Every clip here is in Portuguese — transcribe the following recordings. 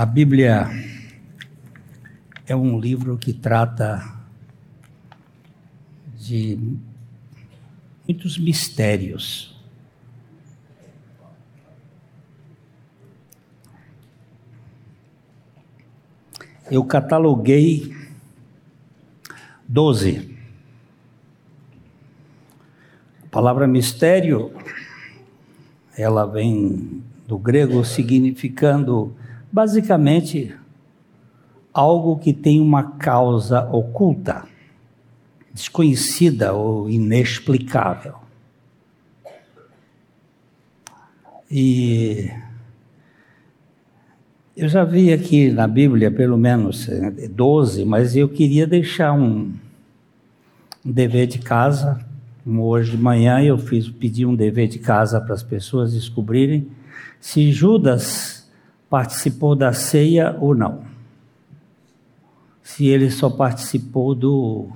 A Bíblia é um livro que trata de muitos mistérios. Eu cataloguei doze. A palavra mistério, ela vem do grego significando basicamente algo que tem uma causa oculta, desconhecida ou inexplicável. E eu já vi aqui na Bíblia pelo menos 12, mas eu queria deixar um, dever de casa. Hoje de manhã eu fiz pedir um dever de casa para as pessoas descobrirem se Judas participou da ceia ou não. Se ele só participou do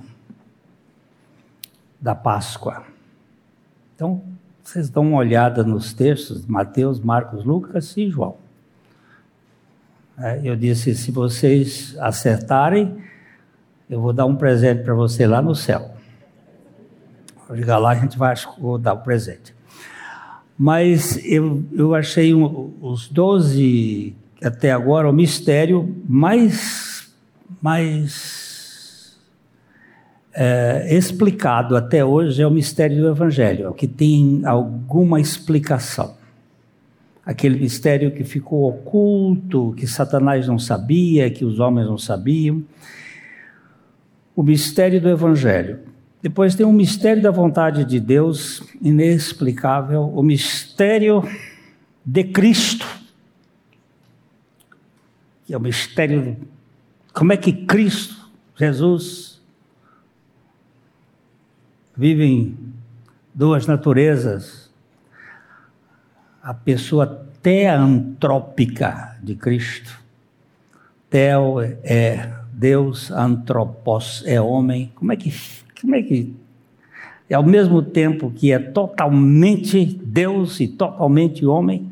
da Páscoa. Então, vocês dão uma olhada nos textos, Mateus, Marcos, Lucas e João. É, eu disse, se vocês acertarem, eu vou dar um presente para você lá no céu. Ligar lá, a gente vai dar o presente. Mas eu, eu achei um, os 12 até agora o mistério mais, mais é, explicado até hoje é o mistério do Evangelho, o que tem alguma explicação. Aquele mistério que ficou oculto, que Satanás não sabia, que os homens não sabiam. O mistério do Evangelho. Depois tem o mistério da vontade de Deus, inexplicável, o mistério de Cristo, que é o mistério. Como é que Cristo, Jesus, vive em duas naturezas? A pessoa teantrópica de Cristo. Teo é Deus, antropos é homem. Como é que como é que. Ao mesmo tempo que é totalmente Deus e totalmente homem,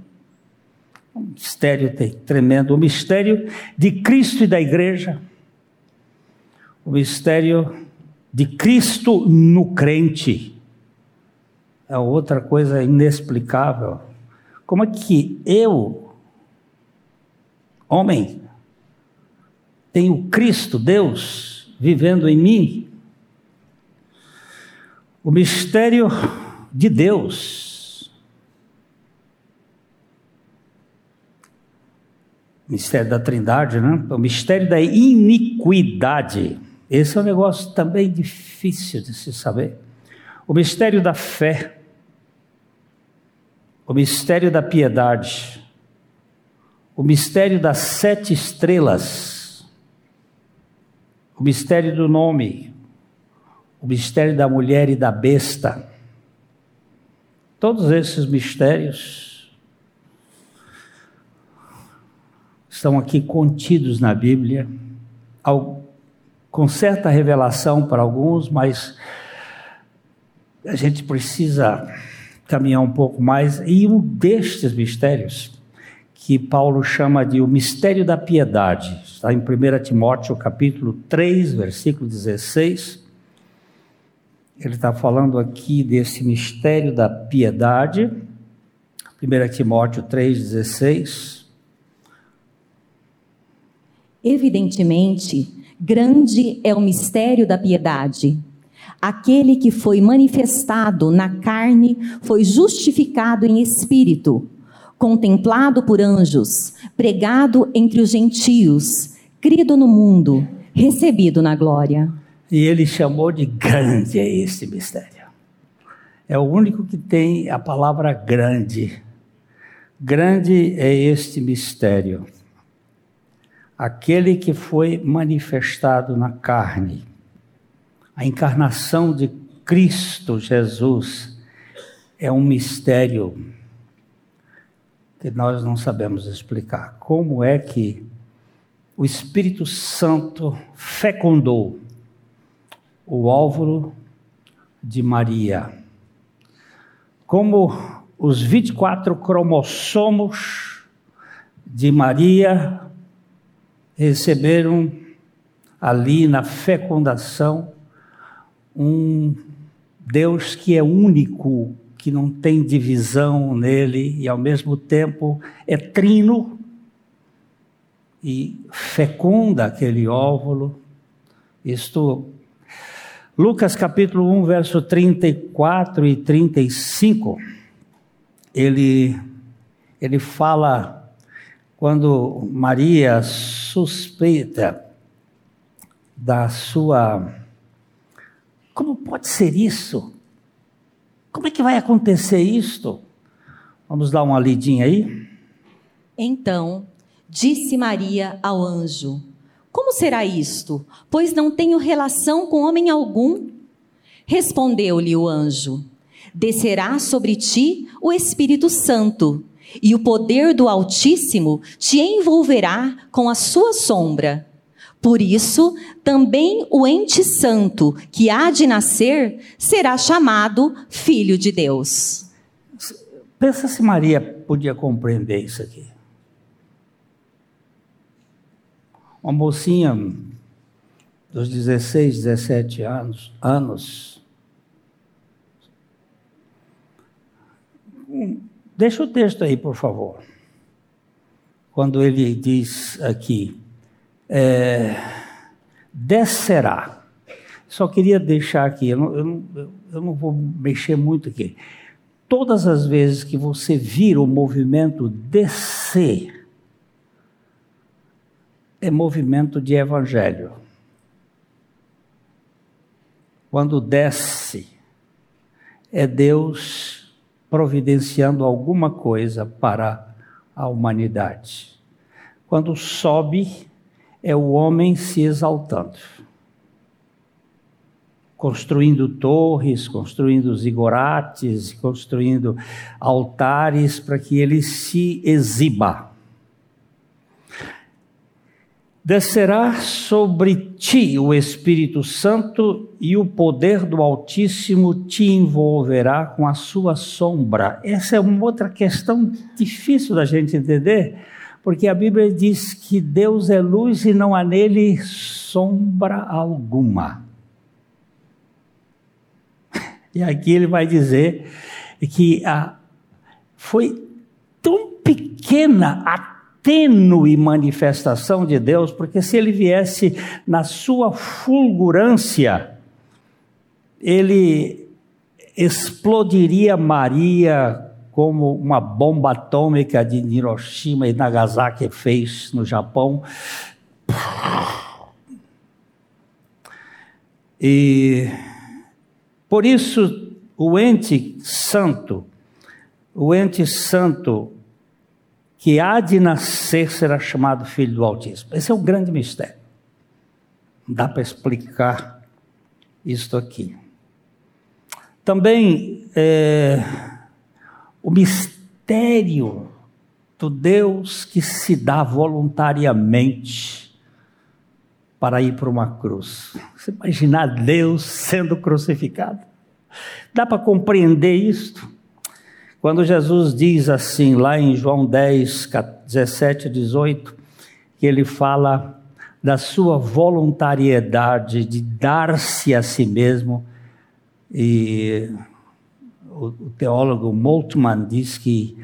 um mistério tremendo, o mistério de Cristo e da igreja, o mistério de Cristo no crente, é outra coisa inexplicável. Como é que eu, homem, tenho Cristo, Deus, vivendo em mim? O mistério de Deus. Mistério da Trindade, né? O mistério da iniquidade. Esse é um negócio também difícil de se saber. O mistério da fé. O mistério da piedade. O mistério das sete estrelas. O mistério do nome o mistério da mulher e da besta. Todos esses mistérios estão aqui contidos na Bíblia, com certa revelação para alguns, mas a gente precisa caminhar um pouco mais. E um destes mistérios, que Paulo chama de o mistério da piedade, está em 1 Timóteo capítulo 3, versículo 16 ele está falando aqui desse mistério da piedade, 1 Timóteo 3,16. Evidentemente, grande é o mistério da piedade. Aquele que foi manifestado na carne foi justificado em espírito, contemplado por anjos, pregado entre os gentios, crido no mundo, recebido na glória. E ele chamou de grande é esse mistério. É o único que tem a palavra grande. Grande é este mistério. Aquele que foi manifestado na carne. A encarnação de Cristo Jesus é um mistério que nós não sabemos explicar. Como é que o Espírito Santo fecundou o óvulo de Maria. Como os 24 cromossomos de Maria receberam ali na fecundação um Deus que é único, que não tem divisão nele e ao mesmo tempo é trino e fecunda aquele óvulo. Isto Lucas capítulo 1, verso 34 e 35, ele, ele fala quando Maria suspeita da sua. Como pode ser isso? Como é que vai acontecer isto? Vamos dar uma lidinha aí? Então, disse Maria ao anjo: como será isto? Pois não tenho relação com homem algum. Respondeu-lhe o anjo: Descerá sobre ti o Espírito Santo, e o poder do Altíssimo te envolverá com a sua sombra. Por isso, também o ente santo que há de nascer será chamado Filho de Deus. Pensa se Maria podia compreender isso aqui. Uma mocinha dos 16, 17 anos, anos. Deixa o texto aí, por favor. Quando ele diz aqui, é, descerá. Só queria deixar aqui, eu não, eu, não, eu não vou mexer muito aqui. Todas as vezes que você vira o movimento descer, é movimento de evangelho. Quando desce, é Deus providenciando alguma coisa para a humanidade. Quando sobe, é o homem se exaltando, construindo torres, construindo zigorates, construindo altares para que ele se exiba Descerá sobre ti o Espírito Santo e o poder do Altíssimo te envolverá com a sua sombra. Essa é uma outra questão difícil da gente entender, porque a Bíblia diz que Deus é luz e não há nele sombra alguma. E aqui ele vai dizer que a, foi tão pequena a tênue manifestação de Deus, porque se ele viesse na sua fulgurância, ele explodiria Maria como uma bomba atômica de Hiroshima e Nagasaki fez no Japão. E por isso o ente santo, o ente santo que há de nascer será chamado Filho do Altíssimo. Esse é um grande mistério. Dá para explicar isto aqui. Também é, o mistério do Deus que se dá voluntariamente para ir para uma cruz. Você imaginar Deus sendo crucificado? Dá para compreender isto? Quando Jesus diz assim, lá em João 10, 17 18, que ele fala da sua voluntariedade de dar-se a si mesmo, e o teólogo Moltmann diz que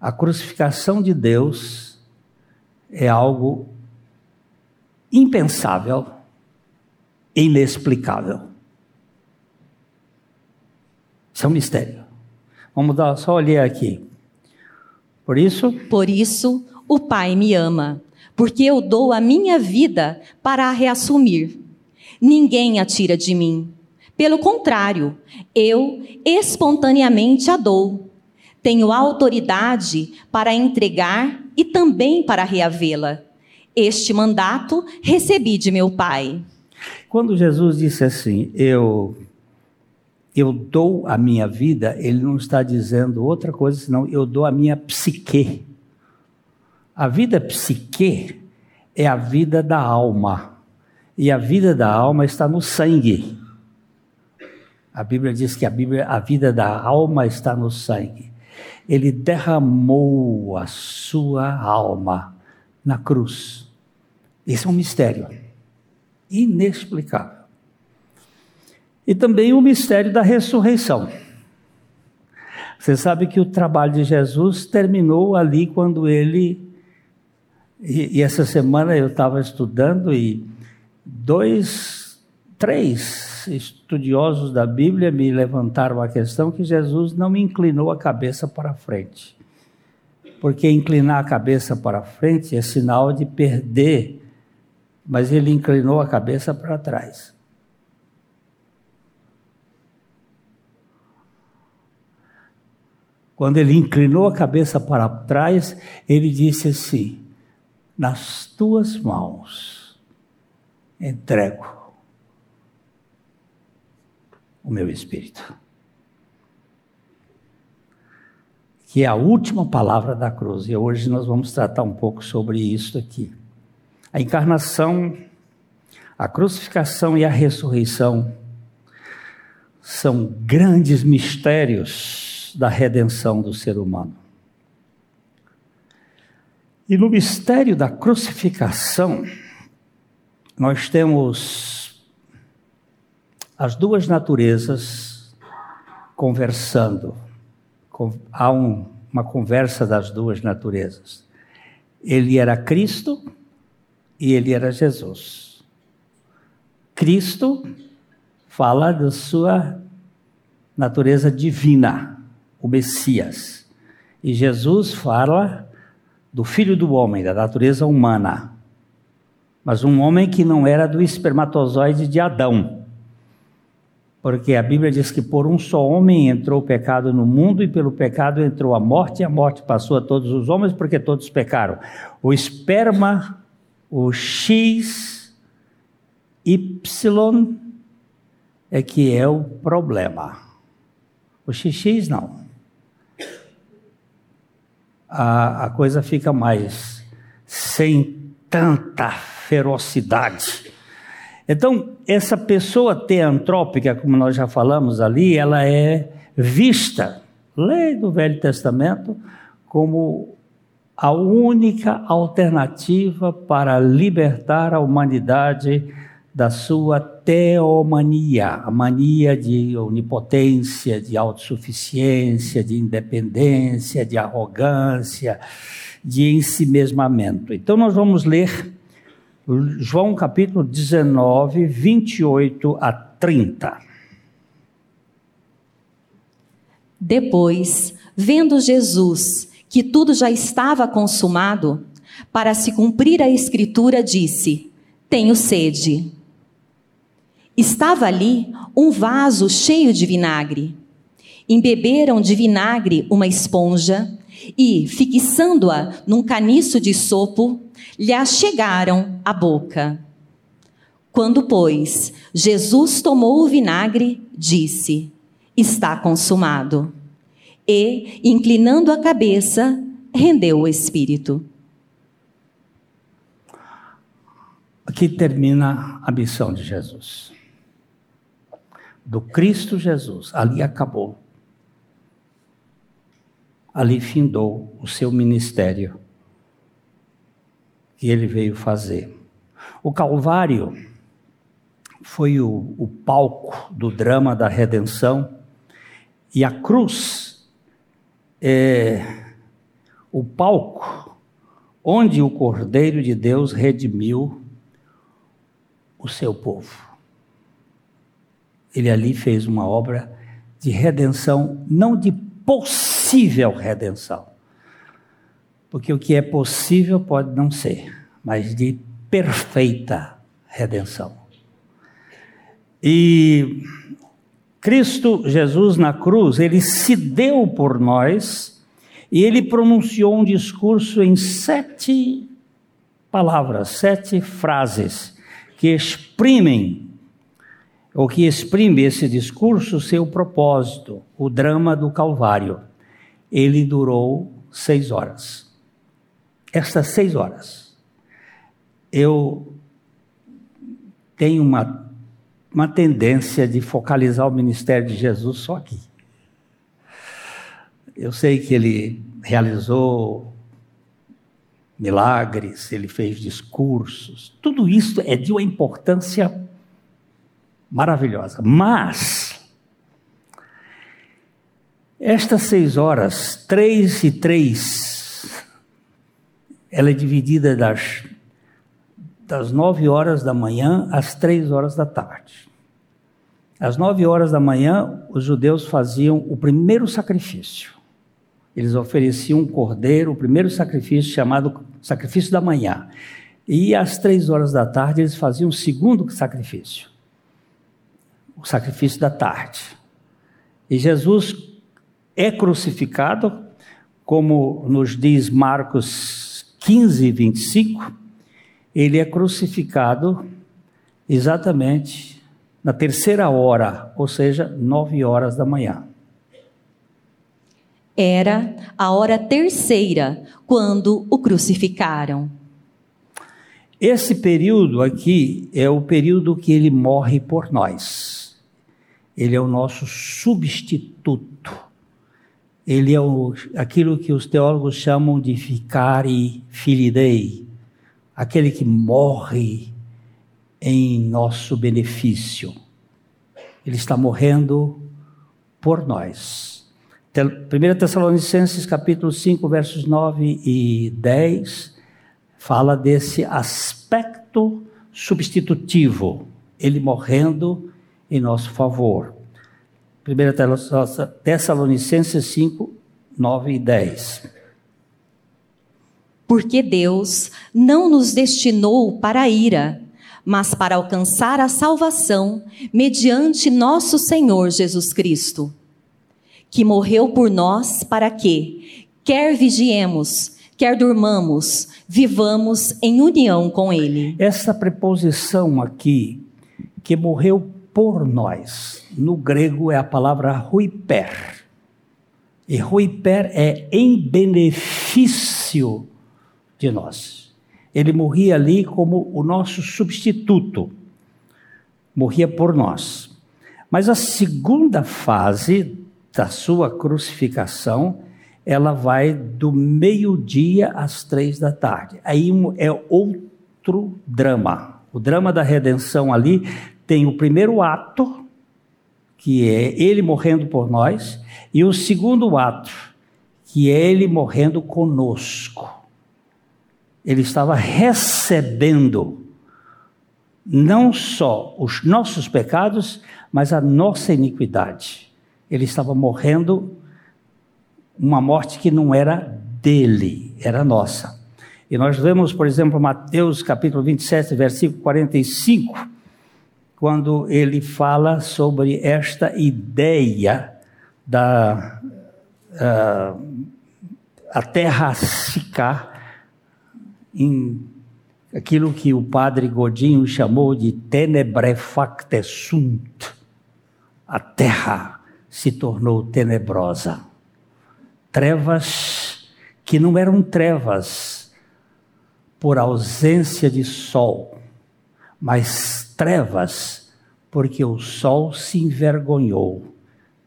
a crucificação de Deus é algo impensável, inexplicável. Isso é um mistério. Vamos dar só olhar aqui. Por isso? Por isso, o Pai me ama, porque eu dou a minha vida para a reassumir. Ninguém a tira de mim. Pelo contrário, eu espontaneamente a dou. Tenho autoridade para entregar e também para reavê-la. Este mandato recebi de meu Pai. Quando Jesus disse assim: Eu eu dou a minha vida, ele não está dizendo outra coisa senão eu dou a minha psique. A vida psique é a vida da alma. E a vida da alma está no sangue. A Bíblia diz que a, Bíblia, a vida da alma está no sangue. Ele derramou a sua alma na cruz Esse é um mistério inexplicável. E também o mistério da ressurreição. Você sabe que o trabalho de Jesus terminou ali quando ele. E, e essa semana eu estava estudando e dois, três estudiosos da Bíblia me levantaram a questão que Jesus não inclinou a cabeça para frente. Porque inclinar a cabeça para frente é sinal de perder, mas ele inclinou a cabeça para trás. Quando ele inclinou a cabeça para trás, ele disse assim: Nas tuas mãos entrego o meu espírito. Que é a última palavra da cruz. E hoje nós vamos tratar um pouco sobre isso aqui. A encarnação, a crucificação e a ressurreição são grandes mistérios da redenção do ser humano. E no mistério da crucificação, nós temos as duas naturezas conversando. Há um, uma conversa das duas naturezas. Ele era Cristo e ele era Jesus. Cristo fala da sua natureza divina o Messias. E Jesus fala do filho do homem, da natureza humana. Mas um homem que não era do espermatozoide de Adão. Porque a Bíblia diz que por um só homem entrou o pecado no mundo e pelo pecado entrou a morte e a morte passou a todos os homens porque todos pecaram. O esperma, o X, Y é que é o problema. O XX não a, a coisa fica mais sem tanta ferocidade. Então, essa pessoa teantrópica, como nós já falamos ali, ela é vista, lei do Velho Testamento, como a única alternativa para libertar a humanidade da sua teomania, a mania de onipotência, de autossuficiência, de independência, de arrogância, de ensimesmamento. Então nós vamos ler João capítulo 19, 28 a 30. Depois, vendo Jesus que tudo já estava consumado, para se cumprir a escritura, disse: Tenho sede. Estava ali um vaso cheio de vinagre. Embeberam de vinagre uma esponja e, fixando-a num caniço de sopo, lhe achegaram a boca. Quando, pois, Jesus tomou o vinagre, disse: Está consumado. E, inclinando a cabeça, rendeu o espírito. Aqui termina a missão de Jesus do Cristo Jesus, ali acabou. Ali findou o seu ministério que ele veio fazer. O Calvário foi o, o palco do drama da redenção e a cruz é o palco onde o Cordeiro de Deus redimiu o seu povo ele ali fez uma obra de redenção, não de possível redenção. Porque o que é possível pode não ser, mas de perfeita redenção. E Cristo Jesus na cruz, ele se deu por nós e ele pronunciou um discurso em sete palavras, sete frases que exprimem o que exprime esse discurso, seu propósito, o drama do Calvário. Ele durou seis horas. Estas seis horas, eu tenho uma, uma tendência de focalizar o ministério de Jesus só aqui. Eu sei que ele realizou milagres, ele fez discursos. Tudo isso é de uma importância maravilhosa. Mas, estas seis horas, três e três, ela é dividida das, das nove horas da manhã às três horas da tarde. Às nove horas da manhã, os judeus faziam o primeiro sacrifício. Eles ofereciam um cordeiro, o primeiro sacrifício chamado sacrifício da manhã. E às três horas da tarde, eles faziam o segundo sacrifício, o sacrifício da tarde. E Jesus é crucificado, como nos diz Marcos 15, 25, ele é crucificado exatamente na terceira hora, ou seja, nove horas da manhã. Era a hora terceira, quando o crucificaram. Esse período aqui é o período que ele morre por nós. Ele é o nosso substituto. Ele é o, aquilo que os teólogos chamam de ficare filidei, aquele que morre em nosso benefício. Ele está morrendo por nós. 1 Tessalonicenses capítulo 5, versos 9 e 10, fala desse aspecto substitutivo, ele morrendo em nosso favor. 1 Tessalonicenses 5, 9 e 10. Porque Deus não nos destinou para a ira, mas para alcançar a salvação mediante nosso Senhor Jesus Cristo, que morreu por nós para que, quer vigiemos, quer durmamos, vivamos em união com Ele. Essa preposição aqui, que morreu por nós, no grego é a palavra ruiper. E ruiper é em benefício de nós. Ele morria ali como o nosso substituto, morria por nós. Mas a segunda fase da sua crucificação, ela vai do meio-dia às três da tarde. Aí é outro drama. O drama da redenção ali tem o primeiro ato, que é ele morrendo por nós, e o segundo ato, que é ele morrendo conosco ele estava recebendo não só os nossos pecados, mas a nossa iniquidade. Ele estava morrendo uma morte que não era dele, era nossa. E nós vemos, por exemplo, Mateus capítulo 27, versículo 45, quando ele fala sobre esta ideia da uh, a terra ficar em aquilo que o padre Godinho chamou de tenebrefact sunt. A terra se tornou tenebrosa. Trevas que não eram trevas por ausência de sol, mas trevas porque o sol se envergonhou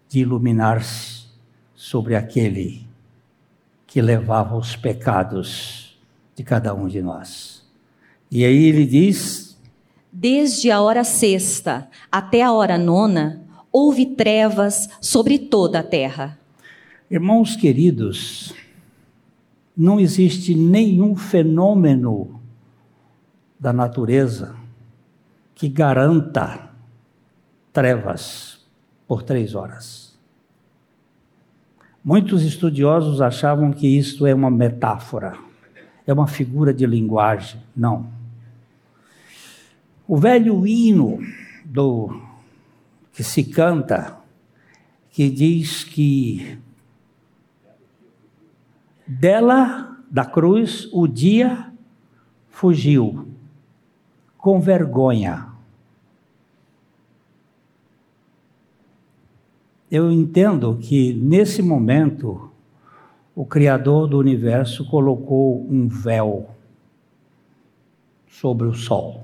de iluminar-se sobre aquele que levava os pecados de cada um de nós. E aí ele diz: Desde a hora sexta até a hora nona, houve trevas sobre toda a terra. Irmãos queridos, não existe nenhum fenômeno da natureza que garanta trevas por três horas. Muitos estudiosos achavam que isto é uma metáfora é uma figura de linguagem. Não. O velho hino do que se canta, que diz que dela, da cruz, o dia fugiu com vergonha. eu entendo que nesse momento o Criador do universo colocou um véu sobre o Sol.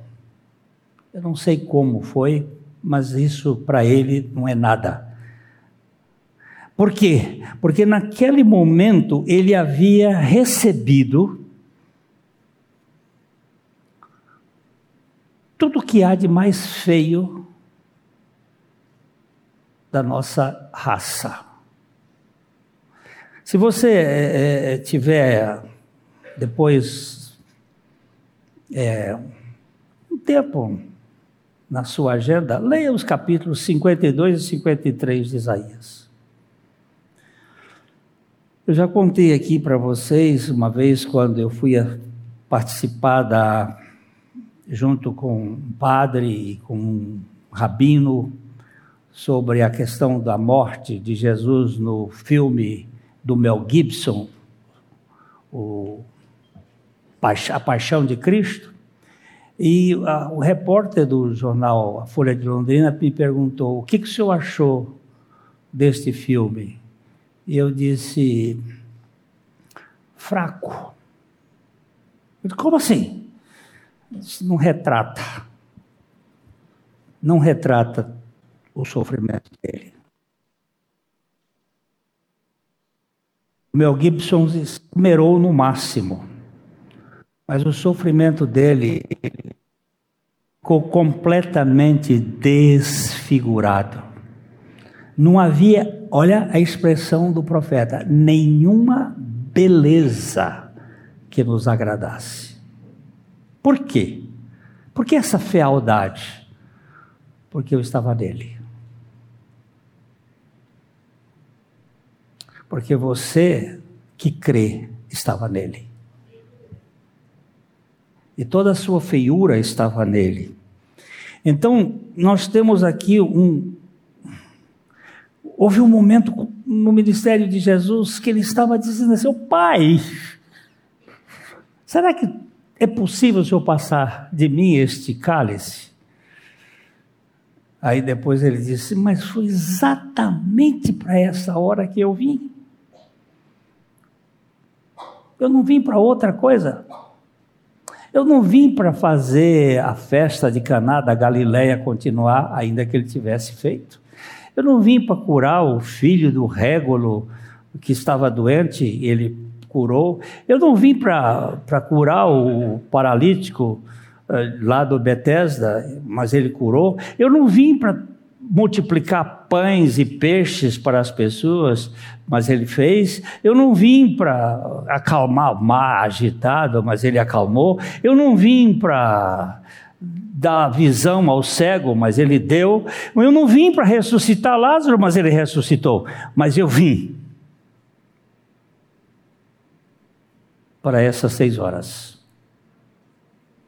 Eu não sei como foi, mas isso para ele não é nada. Por quê? Porque naquele momento ele havia recebido tudo que há de mais feio da nossa raça. Se você é, tiver depois é, um tempo na sua agenda, leia os capítulos 52 e 53 de Isaías. Eu já contei aqui para vocês uma vez quando eu fui participar da, junto com um padre e com um rabino sobre a questão da morte de Jesus no filme do Mel Gibson, A Paixão de Cristo. E a, o repórter do jornal A Folha de Londrina me perguntou: o que, que o senhor achou deste filme? E eu disse: fraco. Disse, Como assim? Isso não retrata. Não retrata o sofrimento dele. Mel Gibson esmerou no máximo, mas o sofrimento dele ficou completamente desfigurado. Não havia, olha a expressão do profeta, nenhuma beleza que nos agradasse. Por quê? Por que essa fealdade? Porque eu estava nele. Porque você que crê estava nele. E toda a sua feiura estava nele. Então, nós temos aqui um. Houve um momento no ministério de Jesus que ele estava dizendo assim: Pai, será que é possível o Senhor passar de mim este cálice? Aí depois ele disse: Mas foi exatamente para essa hora que eu vim. Eu não vim para outra coisa. Eu não vim para fazer a festa de Caná da Galileia continuar, ainda que ele tivesse feito. Eu não vim para curar o filho do Régolo que estava doente, ele curou. Eu não vim para curar o paralítico uh, lá do Betesda, mas ele curou. Eu não vim para multiplicar pães e peixes para as pessoas, mas ele fez. Eu não vim para acalmar o mar agitado, mas ele acalmou. Eu não vim para dar visão ao cego, mas ele deu. Eu não vim para ressuscitar Lázaro, mas ele ressuscitou. Mas eu vim para essas seis horas,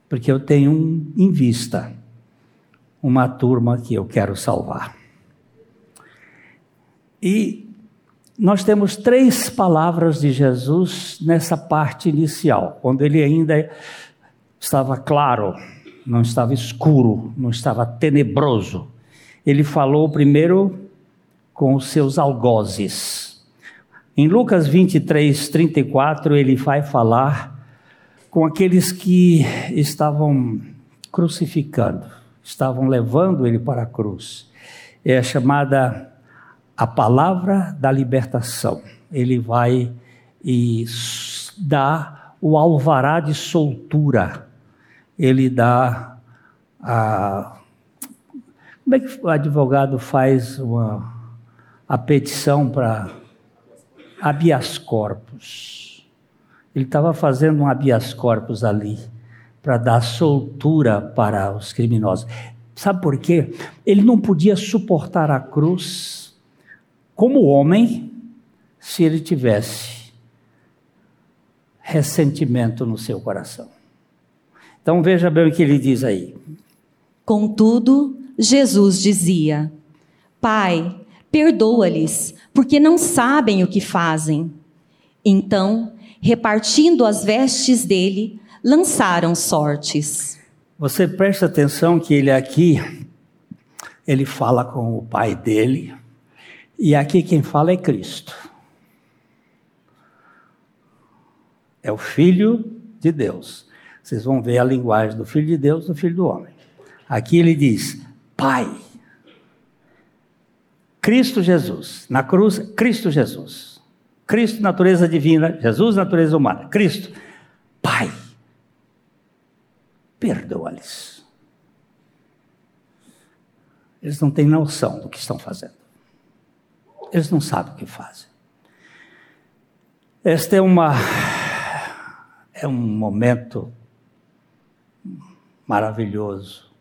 porque eu tenho em vista uma turma que eu quero salvar. E nós temos três palavras de Jesus nessa parte inicial, quando ele ainda estava claro, não estava escuro, não estava tenebroso. Ele falou primeiro com os seus algozes. Em Lucas 23, 34, ele vai falar com aqueles que estavam crucificando estavam levando ele para a cruz. É chamada a palavra da libertação. Ele vai e dá o alvará de soltura. Ele dá a. Como é que o advogado faz uma, a petição para habeas corpus? Ele estava fazendo um habeas corpus ali para dar soltura para os criminosos. Sabe por quê? Ele não podia suportar a cruz como homem se ele tivesse ressentimento no seu coração. Então veja bem o que ele diz aí. Contudo, Jesus dizia: Pai, perdoa-lhes, porque não sabem o que fazem. Então, repartindo as vestes dele, lançaram sortes. Você presta atenção que ele aqui, ele fala com o pai dele, e aqui quem fala é Cristo. É o Filho de Deus. Vocês vão ver a linguagem do Filho de Deus, do Filho do Homem. Aqui ele diz: Pai. Cristo Jesus. Na cruz, Cristo Jesus. Cristo, natureza divina. Jesus, natureza humana. Cristo. Pai perdoa-lhes. Eles não têm noção do que estão fazendo. Eles não sabem o que fazem. Este é uma é um momento maravilhoso.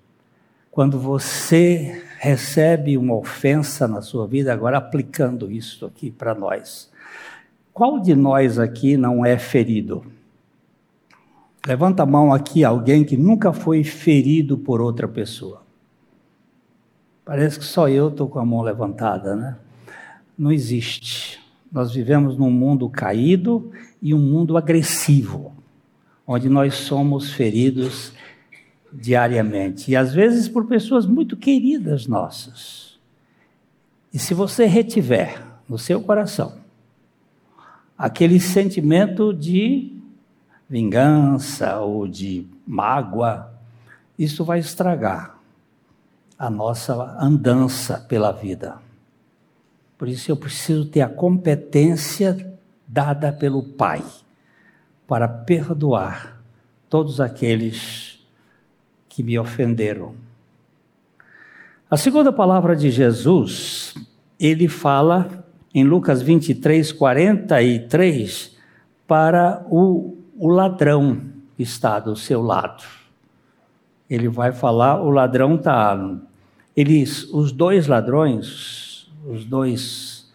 Quando você recebe uma ofensa na sua vida, agora aplicando isso aqui para nós. Qual de nós aqui não é ferido? Levanta a mão aqui alguém que nunca foi ferido por outra pessoa. Parece que só eu estou com a mão levantada, né? Não existe. Nós vivemos num mundo caído e um mundo agressivo, onde nós somos feridos diariamente e às vezes por pessoas muito queridas nossas. E se você retiver no seu coração aquele sentimento de vingança ou de mágoa, isso vai estragar a nossa andança pela vida. Por isso eu preciso ter a competência dada pelo Pai para perdoar todos aqueles que me ofenderam. A segunda palavra de Jesus, ele fala em Lucas 23, 43, para o, o ladrão está do seu lado. Ele vai falar, o ladrão está. Eles, os dois ladrões, os dois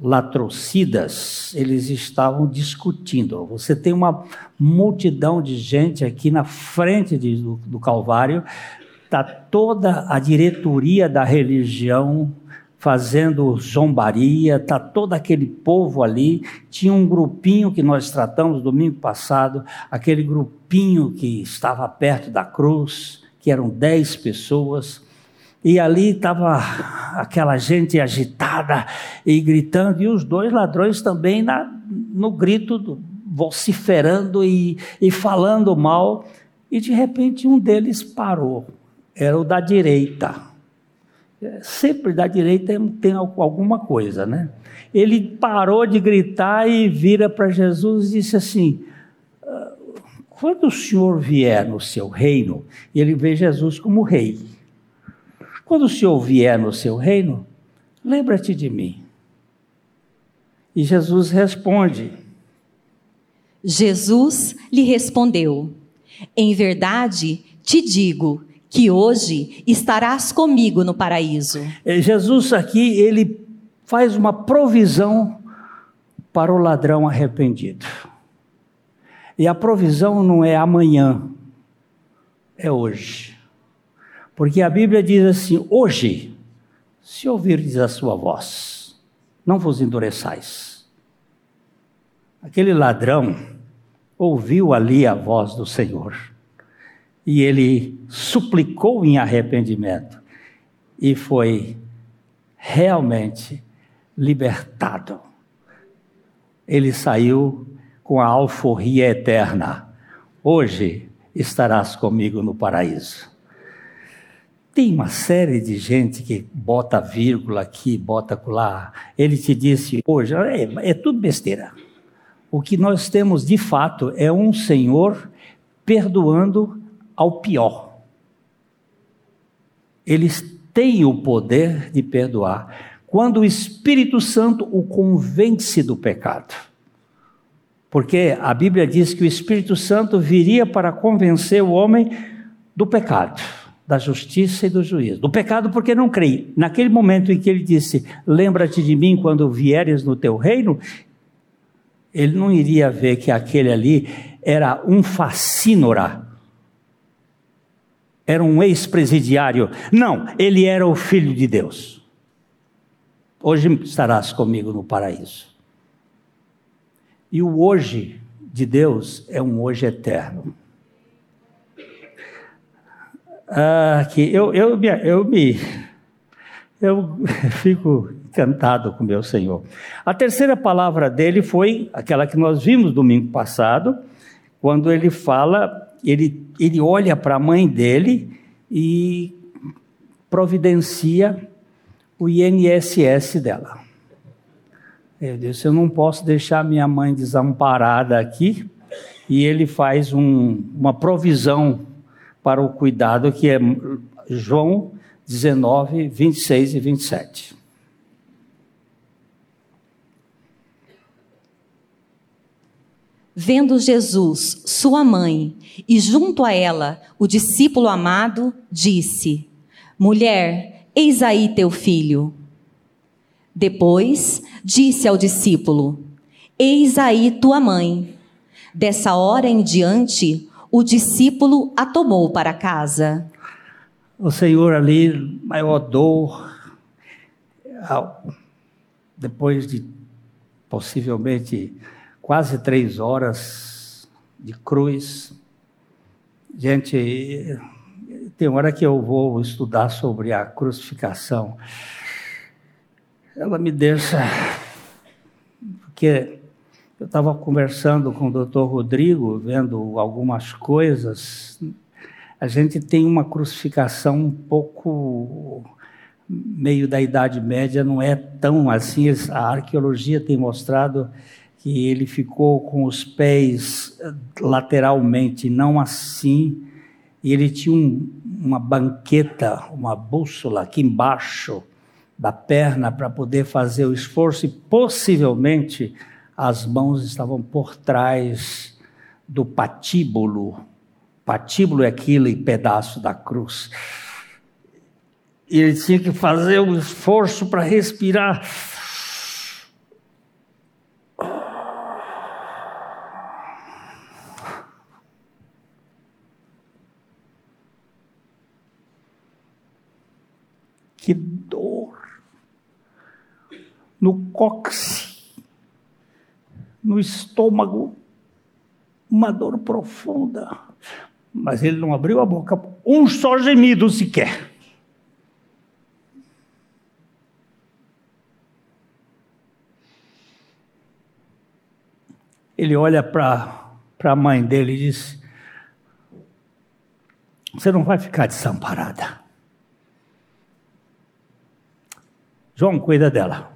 latrocidas, eles estavam discutindo. Você tem uma multidão de gente aqui na frente de, do, do Calvário, está toda a diretoria da religião fazendo zombaria, está todo aquele povo ali. Tinha um grupinho que nós tratamos domingo passado, aquele grupinho que estava perto da cruz, que eram dez pessoas. E ali estava aquela gente agitada e gritando, e os dois ladrões também na, no grito, vociferando e, e falando mal. E de repente um deles parou, era o da direita. Sempre da direita tem alguma coisa, né? Ele parou de gritar e vira para Jesus e disse assim: ah, Quando o Senhor vier no seu reino, ele vê Jesus como rei. Quando o Senhor vier no seu reino, lembra-te de mim. E Jesus responde. Jesus lhe respondeu: Em verdade te digo que hoje estarás comigo no paraíso. É, Jesus aqui, ele faz uma provisão para o ladrão arrependido. E a provisão não é amanhã, é hoje. Porque a Bíblia diz assim: hoje, se ouvirdes a sua voz, não vos endureçais. Aquele ladrão ouviu ali a voz do Senhor e ele suplicou em arrependimento e foi realmente libertado. Ele saiu com a alforria eterna. Hoje estarás comigo no paraíso. Tem uma série de gente que bota vírgula aqui, bota lá. Ele te disse hoje, é, é tudo besteira. O que nós temos de fato é um Senhor perdoando ao pior. Eles têm o poder de perdoar quando o Espírito Santo o convence do pecado. Porque a Bíblia diz que o Espírito Santo viria para convencer o homem do pecado da justiça e do juízo. Do pecado porque não creio. Naquele momento em que ele disse: "Lembra-te de mim quando vieres no teu reino", ele não iria ver que aquele ali era um facínora. Era um ex-presidiário. Não, ele era o filho de Deus. Hoje estarás comigo no paraíso. E o hoje de Deus é um hoje eterno ah, que eu, eu, eu me eu fico encantado com meu Senhor. A terceira palavra dele foi aquela que nós vimos domingo passado, quando ele fala, ele, ele olha para a mãe dele e providencia o INSS dela. Ele disse: Eu não posso deixar minha mãe desamparada aqui. E ele faz um, uma provisão para o cuidado, que é João 19, 26 e 27. Vendo Jesus, sua mãe, e junto a ela o discípulo amado, disse: Mulher, eis aí teu filho. Depois disse ao discípulo: Eis aí tua mãe. Dessa hora em diante, o discípulo a tomou para casa. O Senhor ali, maior dor, depois de possivelmente quase três horas de cruz. Gente, tem hora que eu vou estudar sobre a crucificação. Ela me deixa. Porque eu estava conversando com o doutor Rodrigo, vendo algumas coisas. A gente tem uma crucificação um pouco meio da Idade Média, não é tão assim. A arqueologia tem mostrado que ele ficou com os pés eh, lateralmente, não assim. E ele tinha um, uma banqueta, uma bússola aqui embaixo da perna para poder fazer o esforço e possivelmente as mãos estavam por trás do patíbulo. Patíbulo é aquele pedaço da cruz. E ele tinha que fazer um esforço para respirar Que dor no cóccix, no estômago, uma dor profunda. Mas ele não abriu a boca, um só gemido sequer. Ele olha para a mãe dele e diz: Você não vai ficar desamparada. João, cuida dela.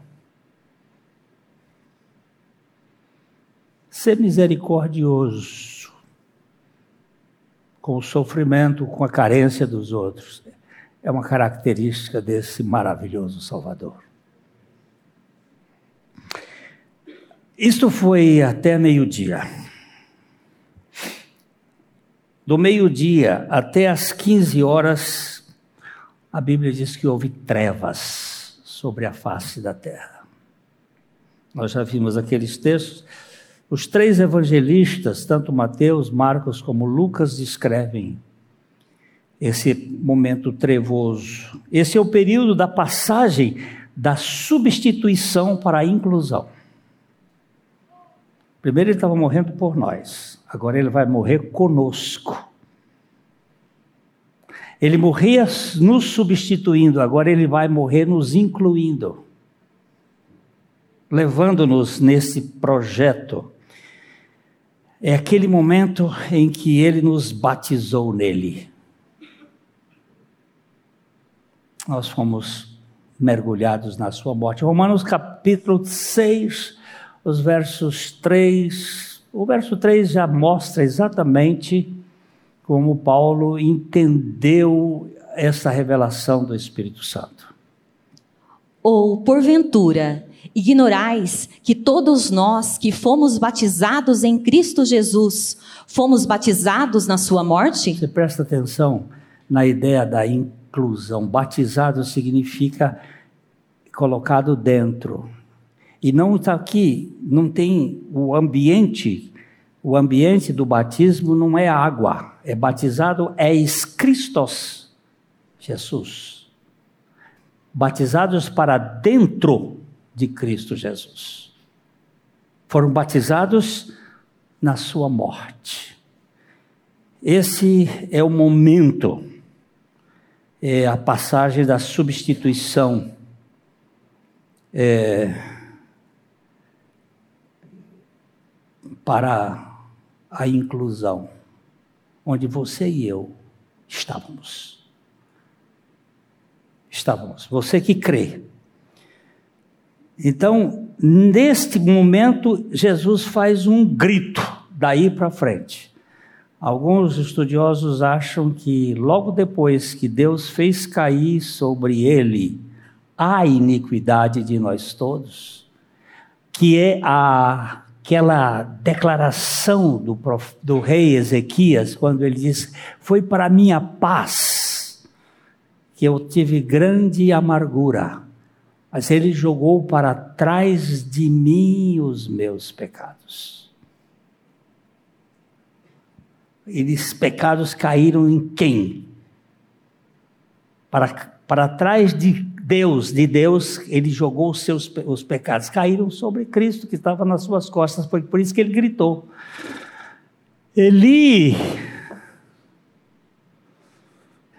Ser misericordioso com o sofrimento, com a carência dos outros, é uma característica desse maravilhoso Salvador. Isto foi até meio-dia. Do meio-dia até as 15 horas, a Bíblia diz que houve trevas sobre a face da terra. Nós já vimos aqueles textos. Os três evangelistas, tanto Mateus, Marcos como Lucas, descrevem esse momento trevoso. Esse é o período da passagem da substituição para a inclusão. Primeiro ele estava morrendo por nós, agora ele vai morrer conosco. Ele morria nos substituindo, agora ele vai morrer nos incluindo, levando-nos nesse projeto. É aquele momento em que ele nos batizou nele. Nós fomos mergulhados na sua morte. Romanos capítulo 6, os versos 3. O verso 3 já mostra exatamente como Paulo entendeu essa revelação do Espírito Santo. Ou, porventura, ignorais que todos nós que fomos batizados em Cristo Jesus, fomos batizados na sua morte? Você presta atenção na ideia da inclusão. Batizado significa colocado dentro. E não está aqui, não tem o ambiente o ambiente do batismo não é água, é batizado é Cristos, Jesus. Batizados para dentro de Cristo Jesus. Foram batizados na sua morte. Esse é o momento, é a passagem da substituição. É, para a inclusão, onde você e eu estávamos. Estávamos. Você que crê. Então, neste momento, Jesus faz um grito daí para frente. Alguns estudiosos acham que logo depois que Deus fez cair sobre ele a iniquidade de nós todos, que é a, aquela declaração do, prof, do rei Ezequias, quando ele diz: Foi para minha paz que eu tive grande amargura, mas ele jogou para trás de mim os meus pecados. Eles pecados caíram em quem? Para, para trás de Deus, de Deus, ele jogou os seus os pecados, caíram sobre Cristo que estava nas suas costas, foi por isso que ele gritou. Eli,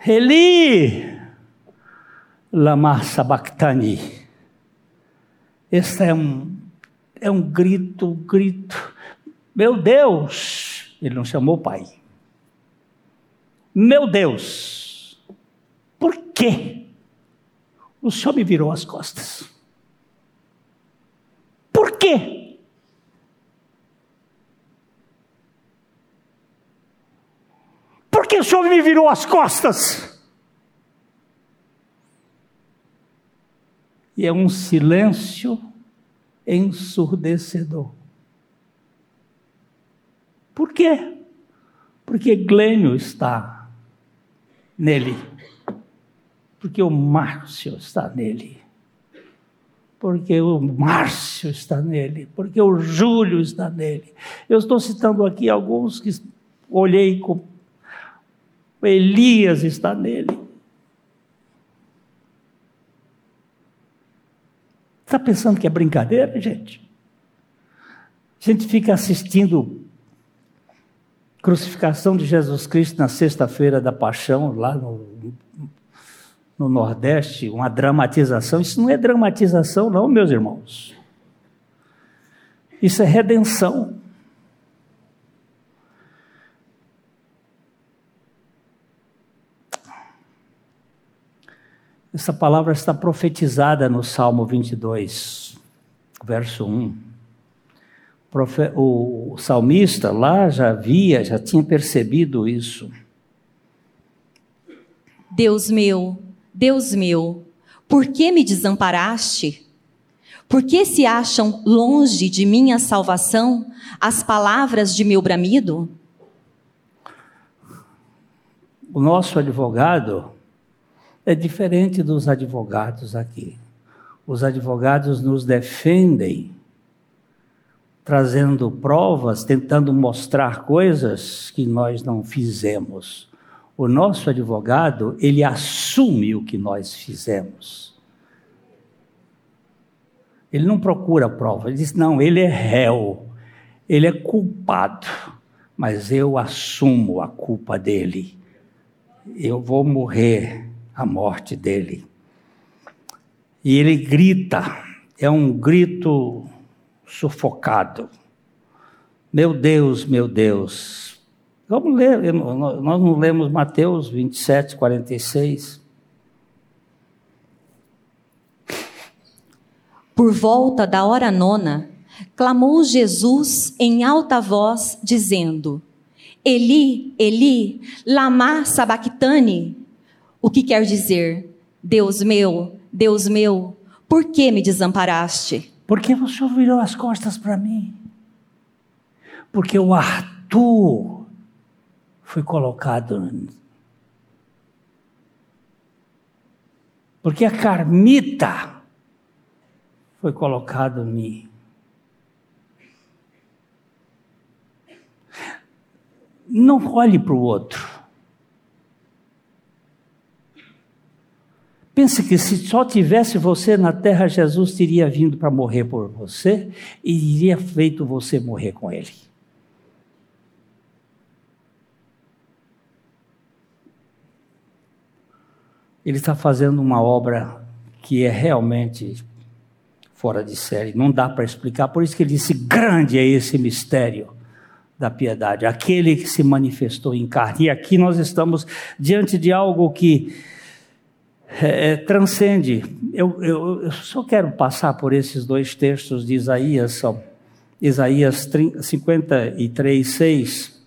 Eli, lama sabachthani. Este é um, é um grito, um grito. Meu Deus, ele não chamou pai. Meu Deus, por que o Senhor me virou as costas? Por quê? Por que o Senhor me virou as costas? E é um silêncio ensurdecedor. Por quê? Porque Glênio está nele. Porque o Márcio está nele. Porque o Márcio está nele. Porque o Júlio está nele. Eu estou citando aqui alguns que olhei com. Elias está nele. Está pensando que é brincadeira, gente? A gente fica assistindo crucificação de Jesus Cristo na sexta-feira da paixão, lá no, no Nordeste, uma dramatização. Isso não é dramatização, não, meus irmãos. Isso é redenção. Essa palavra está profetizada no Salmo 22, verso 1 o salmista lá já via, já tinha percebido isso. Deus meu, Deus meu, por que me desamparaste? Por que se acham longe de minha salvação as palavras de meu bramido? O nosso advogado é diferente dos advogados aqui. Os advogados nos defendem trazendo provas, tentando mostrar coisas que nós não fizemos. O nosso advogado, ele assume o que nós fizemos. Ele não procura prova, ele diz: não, ele é réu, ele é culpado, mas eu assumo a culpa dele. Eu vou morrer a morte dele. E ele grita, é um grito sufocado. Meu Deus, meu Deus. Vamos ler, nós não lemos Mateus 27, 46. Por volta da hora nona, clamou Jesus em alta voz, dizendo: Eli, Eli, lama sabachthani. O que quer dizer? Deus meu, Deus meu, por que me desamparaste? Por que você virou as costas para mim? Porque o Arthur foi colocado. Porque a Carmita foi colocado em mim. Não olhe para o outro. Pense que se só tivesse você na terra, Jesus teria vindo para morrer por você e iria feito você morrer com ele. Ele está fazendo uma obra que é realmente fora de série, não dá para explicar, por isso que ele disse: grande é esse mistério da piedade, aquele que se manifestou em carne. E aqui nós estamos diante de algo que é, é, transcende. Eu, eu, eu, só quero passar por esses dois textos de Isaías, são Isaías 53, 6.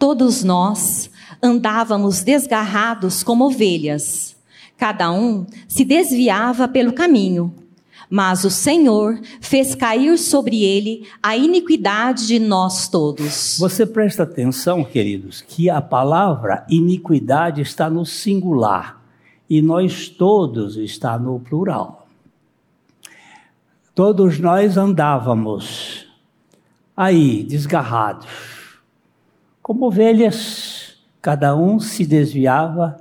Todos nós andávamos desgarrados como ovelhas. Cada um se desviava pelo caminho. Mas o Senhor fez cair sobre ele a iniquidade de nós todos. Você presta atenção, queridos, que a palavra iniquidade está no singular e nós todos está no plural. Todos nós andávamos aí, desgarrados, como ovelhas, cada um se desviava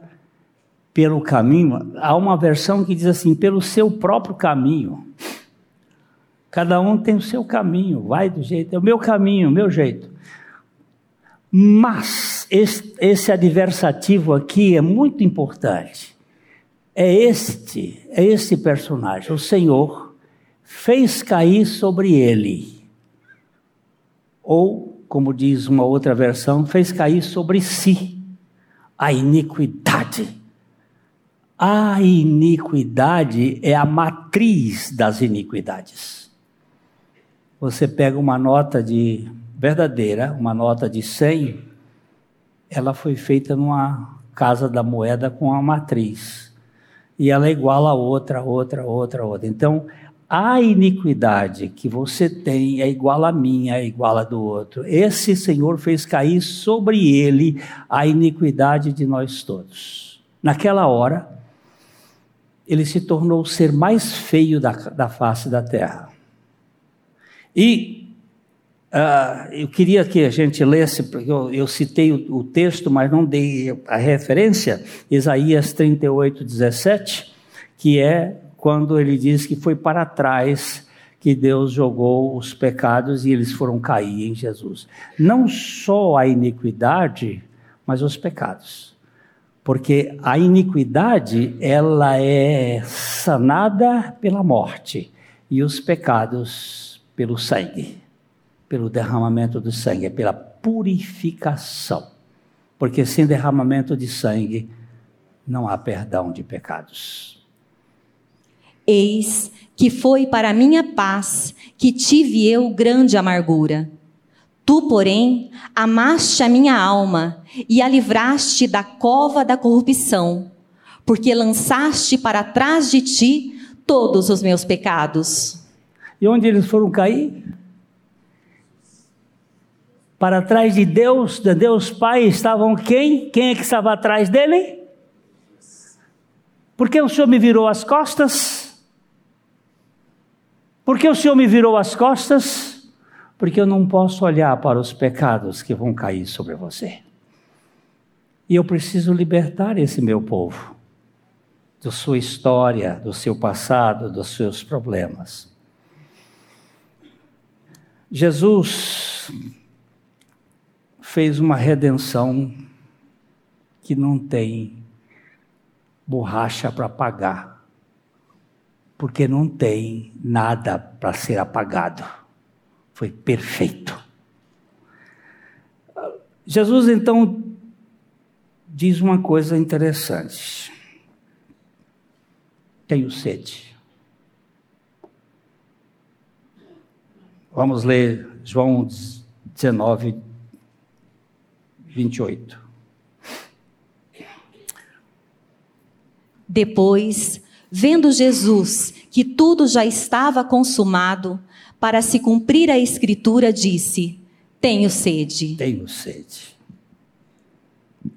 pelo caminho. Há uma versão que diz assim: pelo seu próprio caminho. Cada um tem o seu caminho, vai do jeito, é o meu caminho, o meu jeito. Mas esse, esse adversativo aqui é muito importante. É este, é este personagem. O Senhor fez cair sobre ele. Ou, como diz uma outra versão, fez cair sobre si a iniquidade a iniquidade é a matriz das iniquidades. Você pega uma nota de verdadeira, uma nota de 100, ela foi feita numa casa da moeda com a matriz. E ela é igual a outra, outra, outra, outra. Então, a iniquidade que você tem é igual a minha, é igual a do outro. Esse Senhor fez cair sobre ele a iniquidade de nós todos. Naquela hora, ele se tornou o ser mais feio da, da face da terra. E uh, eu queria que a gente lesse, porque eu, eu citei o, o, texto, mas não dei a referência, Isaías 38, 17, que é quando ele diz que foi para trás que Deus jogou os pecados e eles foram cair em Jesus. Não só a iniquidade, mas os pecados porque a iniquidade ela é sanada pela morte e os pecados pelo sangue, pelo derramamento do sangue, é pela purificação. Porque sem derramamento de sangue não há perdão de pecados. Eis que foi para minha paz que tive eu grande amargura Tu, porém, amaste a minha alma e a livraste da cova da corrupção, porque lançaste para trás de ti todos os meus pecados. E onde eles foram cair? Para trás de Deus, de Deus Pai, estavam quem? Quem é que estava atrás dele? Por que o Senhor me virou as costas? Por que o Senhor me virou as costas? porque eu não posso olhar para os pecados que vão cair sobre você. E eu preciso libertar esse meu povo da sua história, do seu passado, dos seus problemas. Jesus fez uma redenção que não tem borracha para pagar, porque não tem nada para ser apagado foi perfeito. Jesus então diz uma coisa interessante. Tenho sede. Vamos ler João 19, 28. Depois, vendo Jesus que tudo já estava consumado, para se cumprir a escritura, disse: Tenho sede. Tenho sede.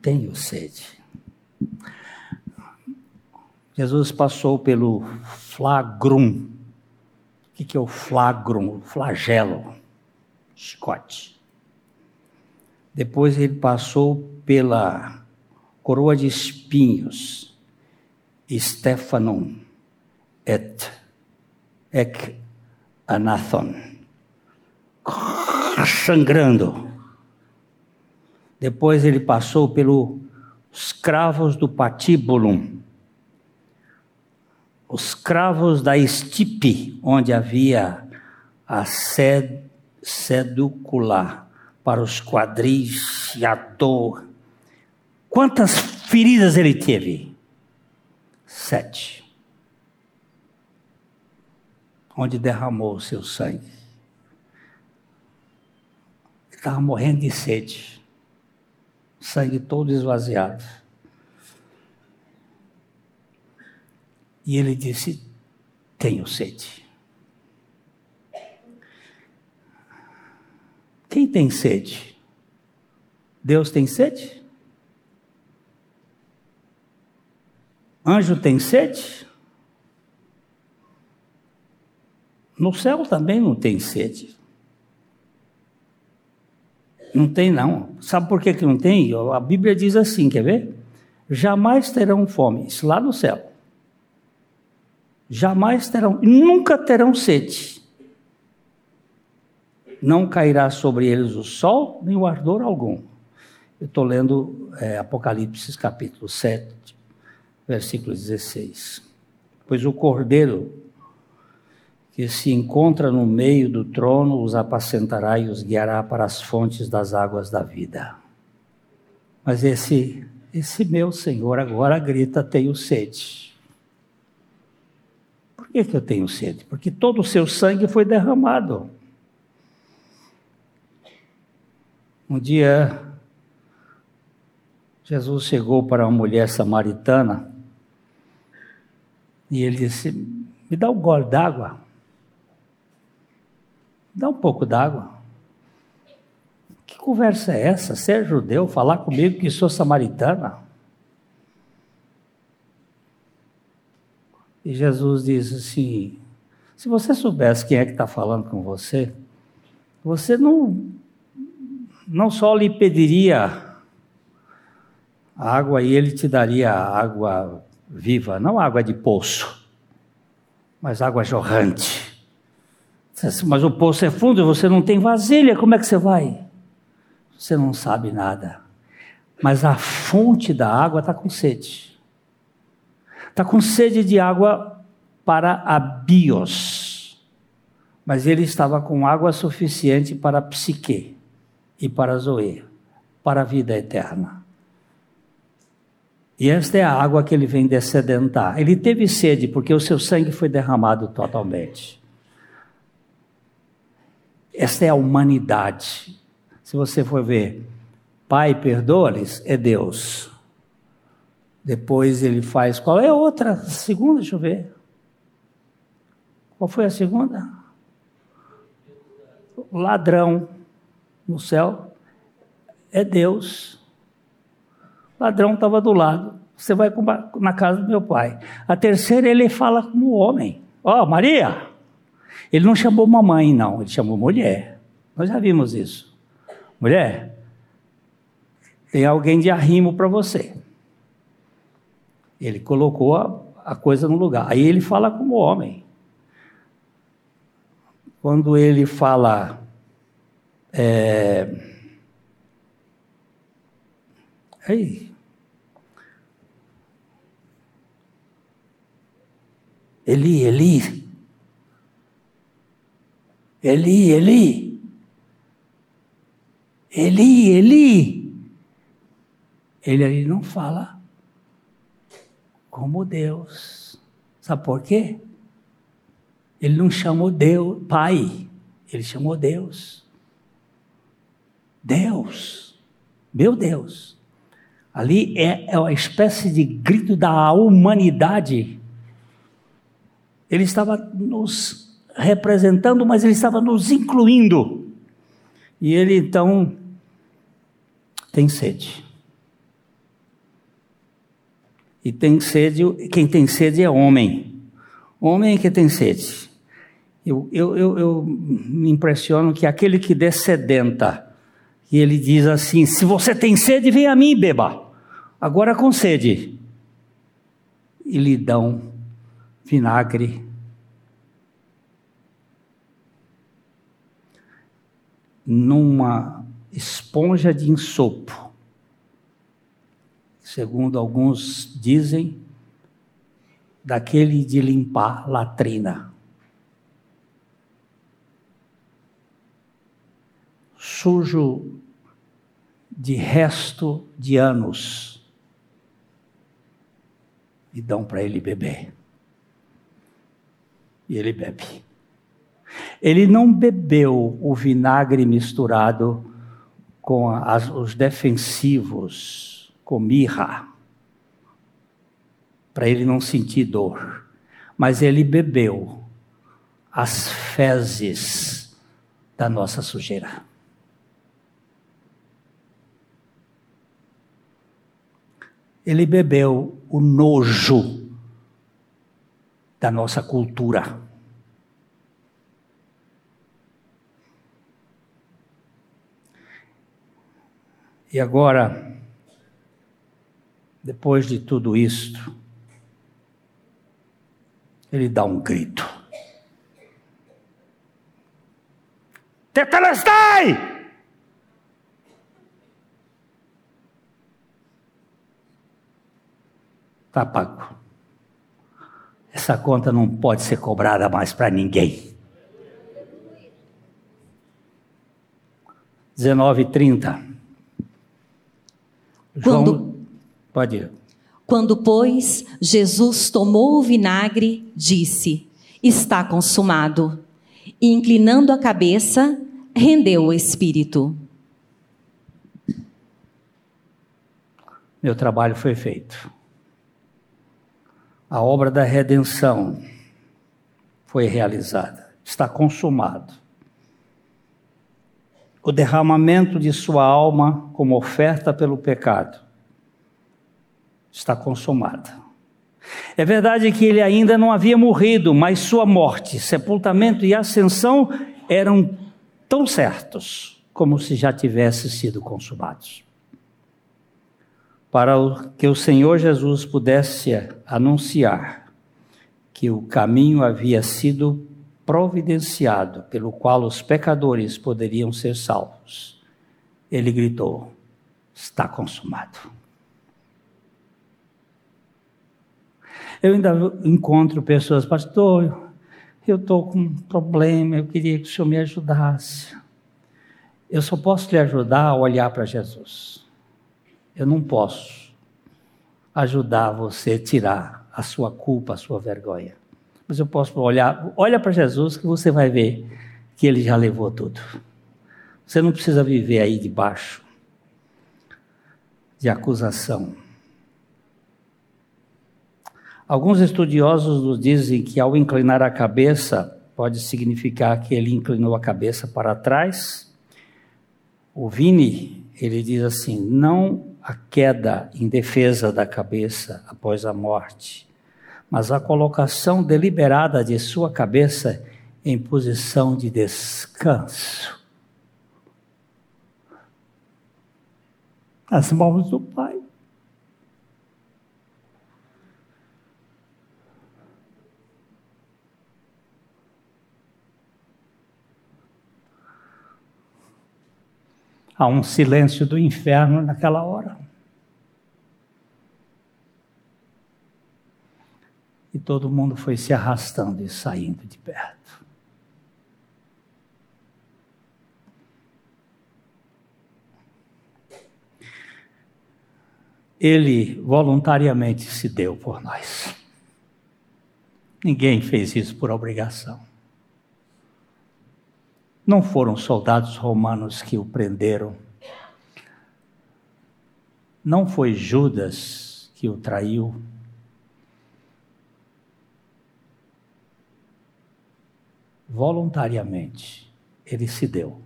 Tenho sede. Jesus passou pelo flagrum. O que é o flagrum? Flagelo. Chicote. Depois ele passou pela coroa de espinhos. Stephanon et ec Anathon, sangrando. Depois ele passou pelos cravos do patíbulum, os cravos da estipe, onde havia a sed, seducular para os quadris e a dor. Quantas feridas ele teve? Sete onde derramou o seu sangue. Estava morrendo de sede. sangue todo esvaziado. E ele disse: Tenho sede. Quem tem sede? Deus tem sede? Anjo tem sede? No céu também não tem sede. Não tem, não. Sabe por que, que não tem? A Bíblia diz assim: quer ver? Jamais terão fome. Isso lá no céu. Jamais terão, nunca terão sede. Não cairá sobre eles o sol, nem o ardor algum. Eu estou lendo é, Apocalipse capítulo 7, versículo 16. Pois o cordeiro que se encontra no meio do trono os apacentará e os guiará para as fontes das águas da vida. Mas esse, esse meu Senhor agora grita: tenho sede. Por que, que eu tenho sede? Porque todo o seu sangue foi derramado. Um dia, Jesus chegou para uma mulher samaritana e ele disse: Me dá um gole d'água. Dá um pouco d'água. Que conversa é essa? Ser judeu, falar comigo que sou samaritana? E Jesus diz assim: se você soubesse quem é que está falando com você, você não, não só lhe pediria água e ele te daria água viva, não água de poço, mas água jorrante. Mas o poço é fundo, você não tem vasilha, como é que você vai? Você não sabe nada. Mas a fonte da água está com sede. Está com sede de água para a bios. Mas ele estava com água suficiente para a psique e para a zoe, para a vida eterna. E esta é a água que ele vem descedentar. Ele teve sede porque o seu sangue foi derramado totalmente. Esta é a humanidade. Se você for ver, Pai, perdoa-lhes, é Deus. Depois ele faz. Qual é a outra? Segunda, deixa eu ver. Qual foi a segunda? O ladrão no céu é Deus. Ladrão estava do lado. Você vai na casa do meu pai. A terceira, ele fala como homem. Ó, oh, Maria, ele não chamou mamãe, não, ele chamou mulher. Nós já vimos isso. Mulher, tem alguém de arrimo para você. Ele colocou a, a coisa no lugar. Aí ele fala como homem. Quando ele fala. É, aí, Eli, Eli, Eli, Eli. Eli, Eli. Ele ali não fala como Deus. Sabe por quê? Ele não chamou Deus, Pai. Ele chamou Deus. Deus. Meu Deus. Ali é, é uma espécie de grito da humanidade. Ele estava nos representando, mas ele estava nos incluindo. E ele então tem sede. E tem sede, quem tem sede é homem. Homem é que tem sede. Eu, eu, eu, eu me impressiono que aquele que descedenta, e ele diz assim: se você tem sede, vem a mim beba. Agora com sede. E lhe dão vinagre numa esponja de ensopo. Segundo alguns dizem, daquele de limpar latrina. Sujo de resto de anos. E dão para ele beber. E ele bebe. Ele não bebeu o vinagre misturado com as, os defensivos, com mirra, para ele não sentir dor. Mas ele bebeu as fezes da nossa sujeira. Ele bebeu o nojo da nossa cultura. E agora, depois de tudo isto, ele dá um grito. Tetelestai! Está pago. Essa conta não pode ser cobrada mais para ninguém. 19:30. Quando, pode ir. Quando, pois, Jesus tomou o vinagre, disse: Está consumado. E, inclinando a cabeça, rendeu o espírito. Meu trabalho foi feito. A obra da redenção foi realizada. Está consumado. O derramamento de sua alma como oferta pelo pecado está consumada. É verdade que ele ainda não havia morrido, mas sua morte, sepultamento e ascensão eram tão certos como se já tivessem sido consumados. Para que o Senhor Jesus pudesse anunciar que o caminho havia sido providenciado pelo qual os pecadores poderiam ser salvos, ele gritou: Está consumado. Eu ainda encontro pessoas, pastor, eu estou com um problema, eu queria que o senhor me ajudasse. Eu só posso lhe ajudar a olhar para Jesus. Eu não posso ajudar você a tirar a sua culpa, a sua vergonha. Mas eu posso olhar, olha para Jesus que você vai ver que ele já levou tudo. Você não precisa viver aí debaixo de acusação. Alguns estudiosos nos dizem que ao inclinar a cabeça, pode significar que ele inclinou a cabeça para trás. O Vini, ele diz assim: não a queda em defesa da cabeça após a morte, mas a colocação deliberada de sua cabeça em posição de descanso. As mãos do Pai. Há um silêncio do inferno naquela hora. E todo mundo foi se arrastando e saindo de perto. Ele voluntariamente se deu por nós. Ninguém fez isso por obrigação. Não foram soldados romanos que o prenderam. Não foi Judas que o traiu. Voluntariamente, ele se deu.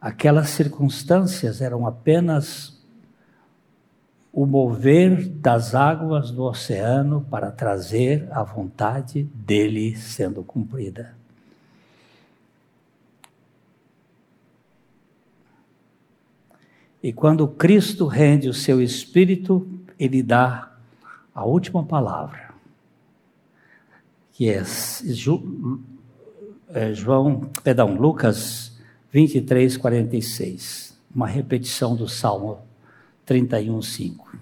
Aquelas circunstâncias eram apenas o mover das águas do oceano para trazer a vontade dele sendo cumprida. E quando Cristo rende o seu espírito, ele dá a última palavra, que é, é João, perdão, Lucas 23, 46, uma repetição do Salmo 31, 5.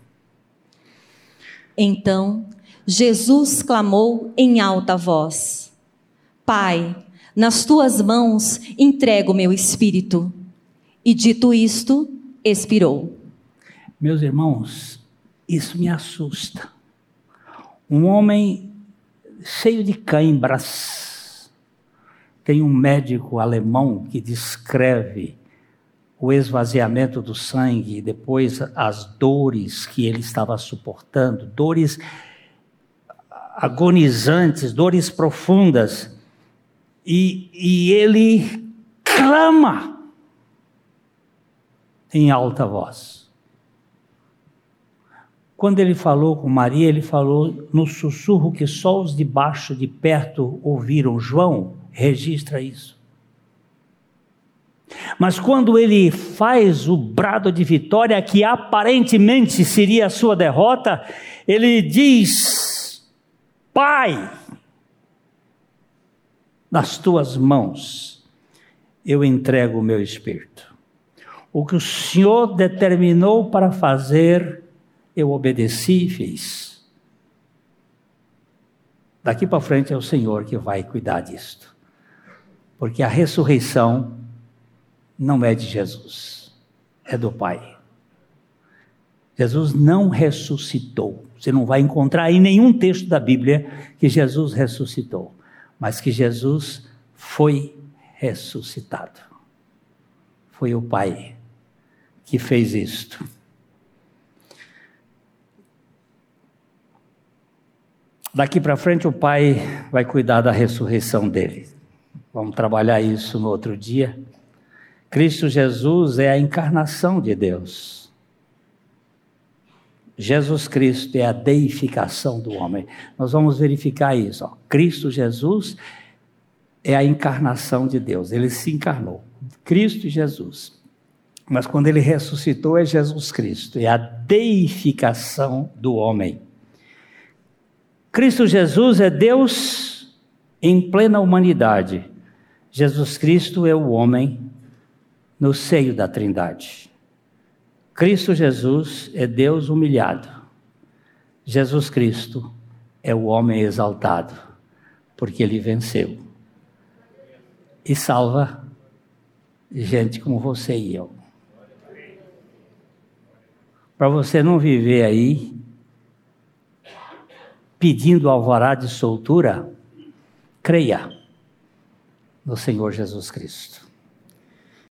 Então Jesus clamou em alta voz: Pai, nas tuas mãos entrego o meu espírito. E dito isto, expirou. Meus irmãos, isso me assusta. Um homem cheio de cãibras. Tem um médico alemão que descreve o esvaziamento do sangue, depois as dores que ele estava suportando, dores agonizantes, dores profundas, e, e ele clama em alta voz. Quando ele falou com Maria, ele falou no sussurro que só os de baixo, de perto, ouviram. João registra isso. Mas quando ele faz o brado de vitória, que aparentemente seria a sua derrota, ele diz: Pai, nas tuas mãos eu entrego o meu espírito. O que o Senhor determinou para fazer, eu obedeci e fiz. Daqui para frente é o Senhor que vai cuidar disto. Porque a ressurreição não é de Jesus, é do Pai. Jesus não ressuscitou. Você não vai encontrar em nenhum texto da Bíblia que Jesus ressuscitou, mas que Jesus foi ressuscitado. Foi o Pai que fez isto. Daqui para frente o Pai vai cuidar da ressurreição dele. Vamos trabalhar isso no outro dia. Cristo Jesus é a encarnação de Deus. Jesus Cristo é a deificação do homem. Nós vamos verificar isso. Ó. Cristo Jesus é a encarnação de Deus. Ele se encarnou. Cristo Jesus. Mas quando ele ressuscitou é Jesus Cristo, é a deificação do homem. Cristo Jesus é Deus em plena humanidade. Jesus Cristo é o homem no seio da Trindade. Cristo Jesus é Deus humilhado. Jesus Cristo é o homem exaltado, porque ele venceu. E salva gente como você e eu. Para você não viver aí pedindo alvará de soltura, creia no Senhor Jesus Cristo.